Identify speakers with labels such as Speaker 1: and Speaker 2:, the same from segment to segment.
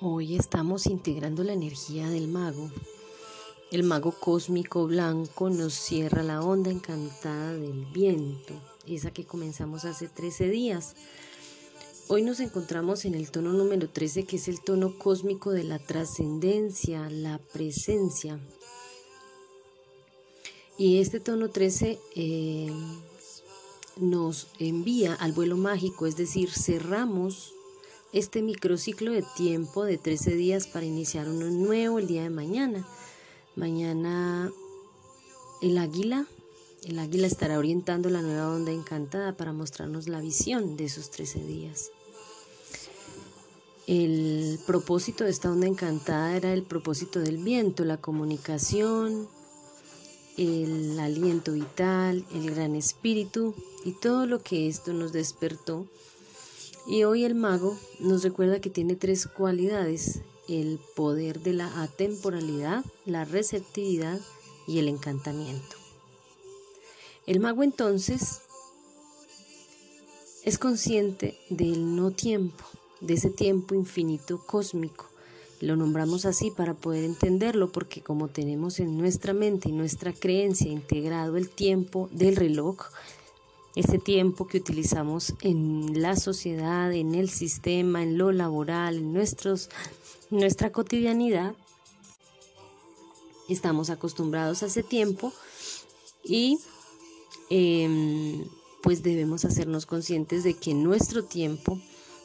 Speaker 1: Hoy estamos integrando la energía del mago. El mago cósmico blanco nos cierra la onda encantada del viento, esa que comenzamos hace 13 días. Hoy nos encontramos en el tono número 13, que es el tono cósmico de la trascendencia, la presencia. Y este tono 13 eh, nos envía al vuelo mágico, es decir, cerramos este microciclo de tiempo de 13 días para iniciar uno nuevo el día de mañana. Mañana el águila, el águila estará orientando la nueva onda encantada para mostrarnos la visión de esos 13 días. El propósito de esta onda encantada era el propósito del viento, la comunicación, el aliento vital, el gran espíritu y todo lo que esto nos despertó y hoy el mago nos recuerda que tiene tres cualidades, el poder de la atemporalidad, la receptividad y el encantamiento. El mago entonces es consciente del no tiempo, de ese tiempo infinito cósmico. Lo nombramos así para poder entenderlo porque como tenemos en nuestra mente y nuestra creencia integrado el tiempo del reloj, ese tiempo que utilizamos en la sociedad, en el sistema, en lo laboral, en nuestros, nuestra cotidianidad. Estamos acostumbrados ese tiempo y em, pues debemos hacernos conscientes de que nuestro tiempo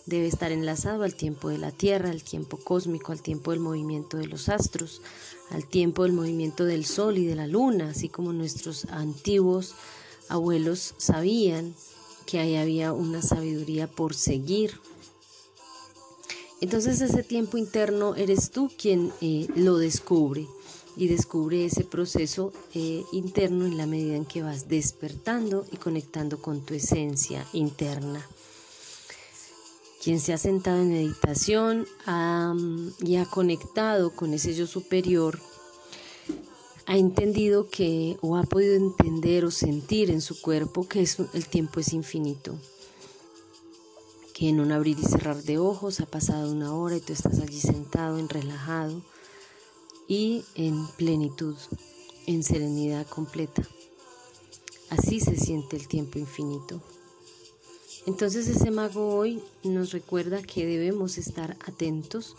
Speaker 1: debe estar enlazado al tiempo de la Tierra, al tiempo cósmico, al tiempo del movimiento de los astros, al tiempo del movimiento del Sol y de la Luna, así como nuestros antiguos abuelos sabían que ahí había una sabiduría por seguir. Entonces ese tiempo interno eres tú quien eh, lo descubre y descubre ese proceso eh, interno en la medida en que vas despertando y conectando con tu esencia interna. Quien se ha sentado en meditación y ha conectado con ese yo superior, ha entendido que o ha podido entender o sentir en su cuerpo que el tiempo es infinito. En un abrir y cerrar de ojos ha pasado una hora y tú estás allí sentado, en relajado y en plenitud, en serenidad completa. Así se siente el tiempo infinito. Entonces ese mago hoy nos recuerda que debemos estar atentos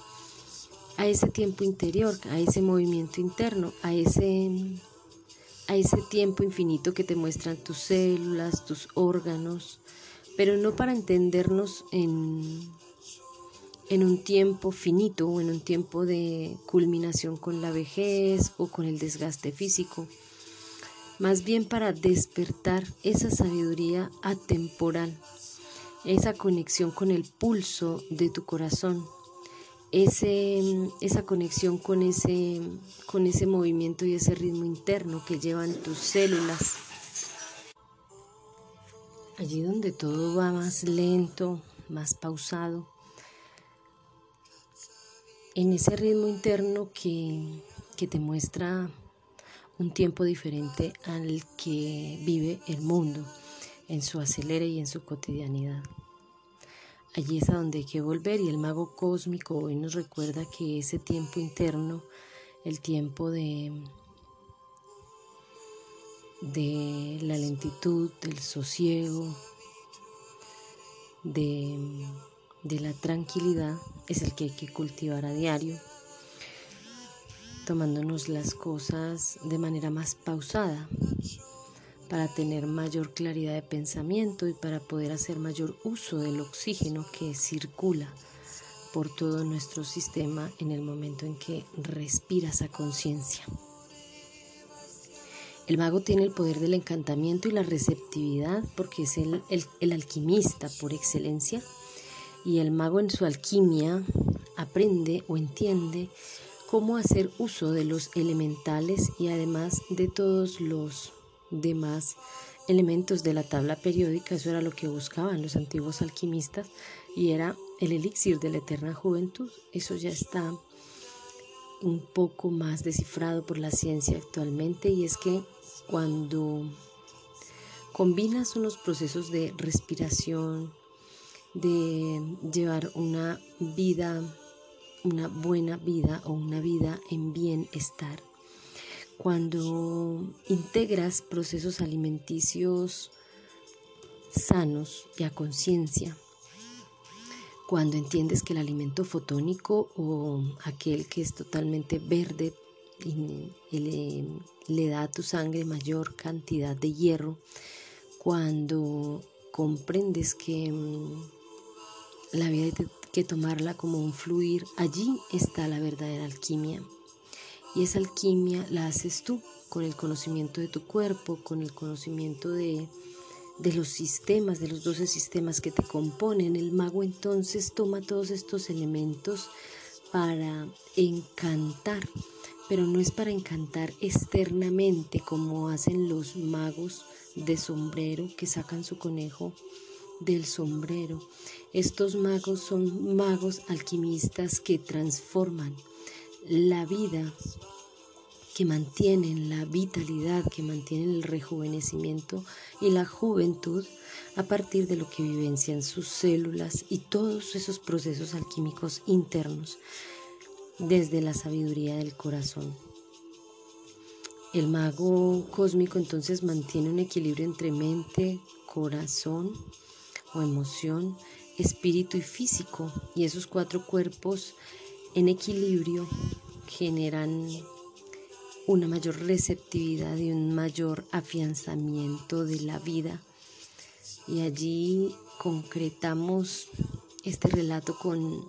Speaker 1: a ese tiempo interior, a ese movimiento interno, a ese, a ese tiempo infinito que te muestran tus células, tus órganos, pero no para entendernos en, en un tiempo finito o en un tiempo de culminación con la vejez o con el desgaste físico, más bien para despertar esa sabiduría atemporal, esa conexión con el pulso de tu corazón ese, esa conexión con ese, con ese movimiento y ese ritmo interno que llevan tus células. Allí donde todo va más lento, más pausado, en ese ritmo interno que, que te muestra un tiempo diferente al que vive el mundo en su acelere y en su cotidianidad. Allí es a donde hay que volver y el mago cósmico hoy nos recuerda que ese tiempo interno, el tiempo de, de la lentitud, del sosiego, de, de la tranquilidad, es el que hay que cultivar a diario, tomándonos las cosas de manera más pausada para tener mayor claridad de pensamiento y para poder hacer mayor uso del oxígeno que circula por todo nuestro sistema en el momento en que respiras a conciencia. El mago tiene el poder del encantamiento y la receptividad porque es el, el, alquimista por excelencia y el mago en su alquimia aprende o entiende cómo hacer uso de los elementales y además de todos los demás elementos de la tabla periódica, eso era lo que buscaban los antiguos alquimistas y era el elixir de la eterna juventud. Eso ya está un poco más descifrado por la ciencia actualmente y es que cuando combinas unos procesos de respiración, de llevar una vida, una buena vida o una vida en bienestar, cuando integras procesos alimenticios sanos y a conciencia, cuando entiendes que el alimento fotónico o aquel que es totalmente verde le, le da a tu sangre mayor cantidad de hierro, cuando comprendes que mm, la vida hay que tomarla como un fluir, allí está la verdadera alquimia. Y esa alquimia la haces tú con el conocimiento de tu cuerpo, con el conocimiento de, de los sistemas, de los 12 sistemas que te componen. El mago entonces toma todos estos elementos para encantar, pero no es para encantar externamente como hacen los magos de sombrero que sacan su conejo del sombrero. Estos magos son magos alquimistas que transforman la vida, que mantienen la vitalidad, que mantienen el rejuvenecimiento y la juventud a partir de lo que vivencian sus células y todos esos procesos alquímicos internos desde la sabiduría del corazón. El mago cósmico entonces mantiene un equilibrio entre mente, corazón o emoción, espíritu y físico y esos cuatro cuerpos en equilibrio generan una mayor receptividad y un mayor afianzamiento de la vida. Y allí concretamos este relato con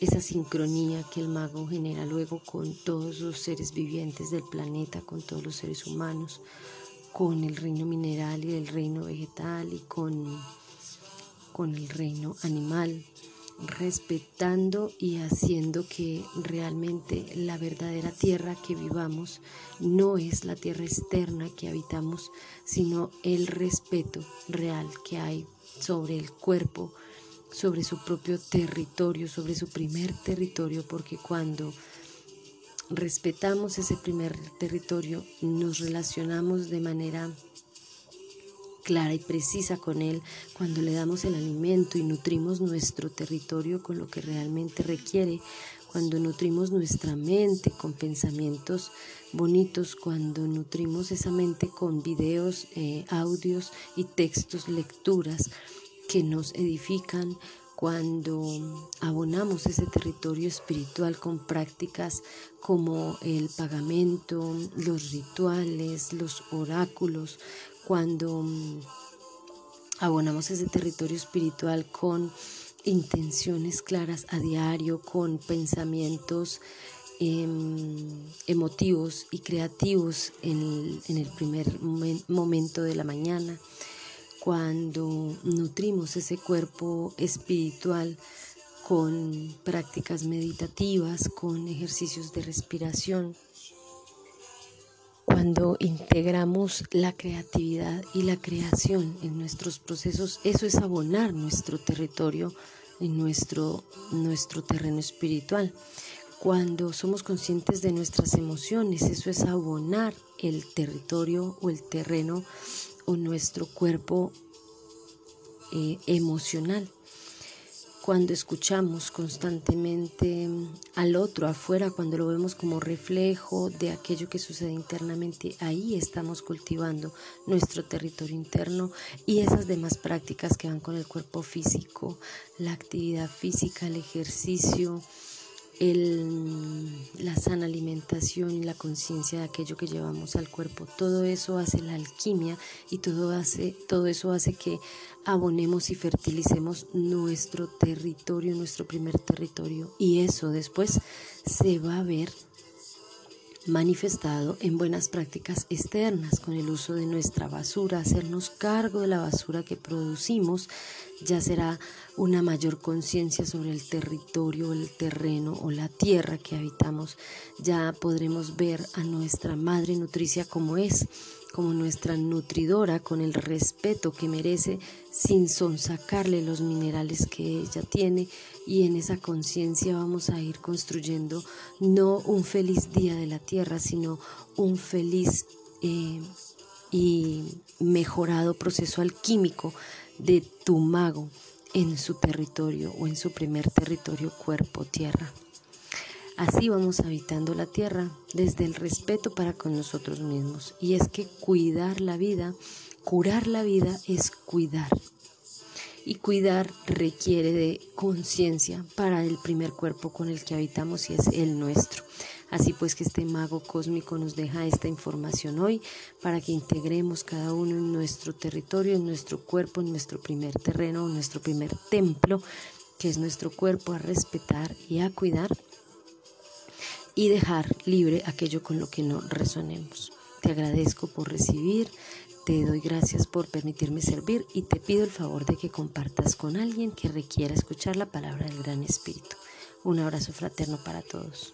Speaker 1: esa sincronía que el mago genera luego con todos los seres vivientes del planeta, con todos los seres humanos, con el reino mineral y el reino vegetal y con, con el reino animal respetando y haciendo que realmente la verdadera tierra que vivamos no es la tierra externa que habitamos, sino el respeto real que hay sobre el cuerpo, sobre su propio territorio, sobre su primer territorio, porque cuando respetamos ese primer territorio, nos relacionamos de manera clara y precisa con Él cuando le damos el alimento y nutrimos nuestro territorio con lo que realmente requiere, cuando nutrimos nuestra mente con pensamientos bonitos, cuando nutrimos esa mente con videos, eh, audios y textos, lecturas que nos edifican, cuando abonamos ese territorio espiritual con prácticas como el pagamento, los rituales, los oráculos, cuando abonamos ese territorio espiritual con intenciones claras a diario, con pensamientos em, emotivos y creativos en el, primer momento de la mañana, cuando nutrimos ese cuerpo espiritual con prácticas meditativas, con ejercicios de respiración, cuando integramos la creatividad y la creación en nuestros procesos, eso es abonar nuestro territorio en nuestro, nuestro terreno espiritual. Cuando somos conscientes de nuestras emociones, eso es abonar el territorio o el terreno o nuestro cuerpo eh, emocional. Cuando escuchamos constantemente al otro afuera, cuando lo vemos como reflejo de aquello que sucede internamente, ahí estamos cultivando nuestro territorio interno y esas demás prácticas que van con el cuerpo físico, la actividad física, el ejercicio, el, la sana alimentación y la conciencia de aquello que llevamos al cuerpo. Todo eso hace la alquimia y todo, hace, todo eso hace que abonemos y fertilicemos nuestro territorio, nuestro primer territorio. Y eso después se va a ver manifestado en buenas prácticas externas, con el uso de nuestra basura, hacernos cargo de la basura que producimos, ya será una mayor conciencia sobre el territorio, el terreno o la tierra que habitamos, ya podremos ver a nuestra madre nutricia como es, como nuestra nutridora con el respeto que merece sin sonsacarle los minerales que ella tiene y en esa conciencia vamos a ir construyendo no un feliz día de la tierra sino un feliz eh, y mejorado proceso alquímico de tu mago en su territorio o en su primer territorio cuerpo tierra. Así vamos habitando la tierra desde el respeto para con nosotros mismos. Y es que cuidar la vida, curar la vida es cuidar. Y cuidar requiere de conciencia para el primer cuerpo con el que habitamos y es el nuestro. Así pues que este mago cósmico nos deja esta información hoy para que integremos cada uno en nuestro territorio, en nuestro cuerpo, en nuestro primer terreno, en nuestro primer templo, que es nuestro cuerpo a respetar y a cuidar y dejar libre aquello con lo que no resonemos. Te agradezco por recibir, te doy gracias por permitirme servir y te pido el favor de que compartas con alguien que requiera escuchar la palabra del Gran Espíritu. Un abrazo fraterno para todos.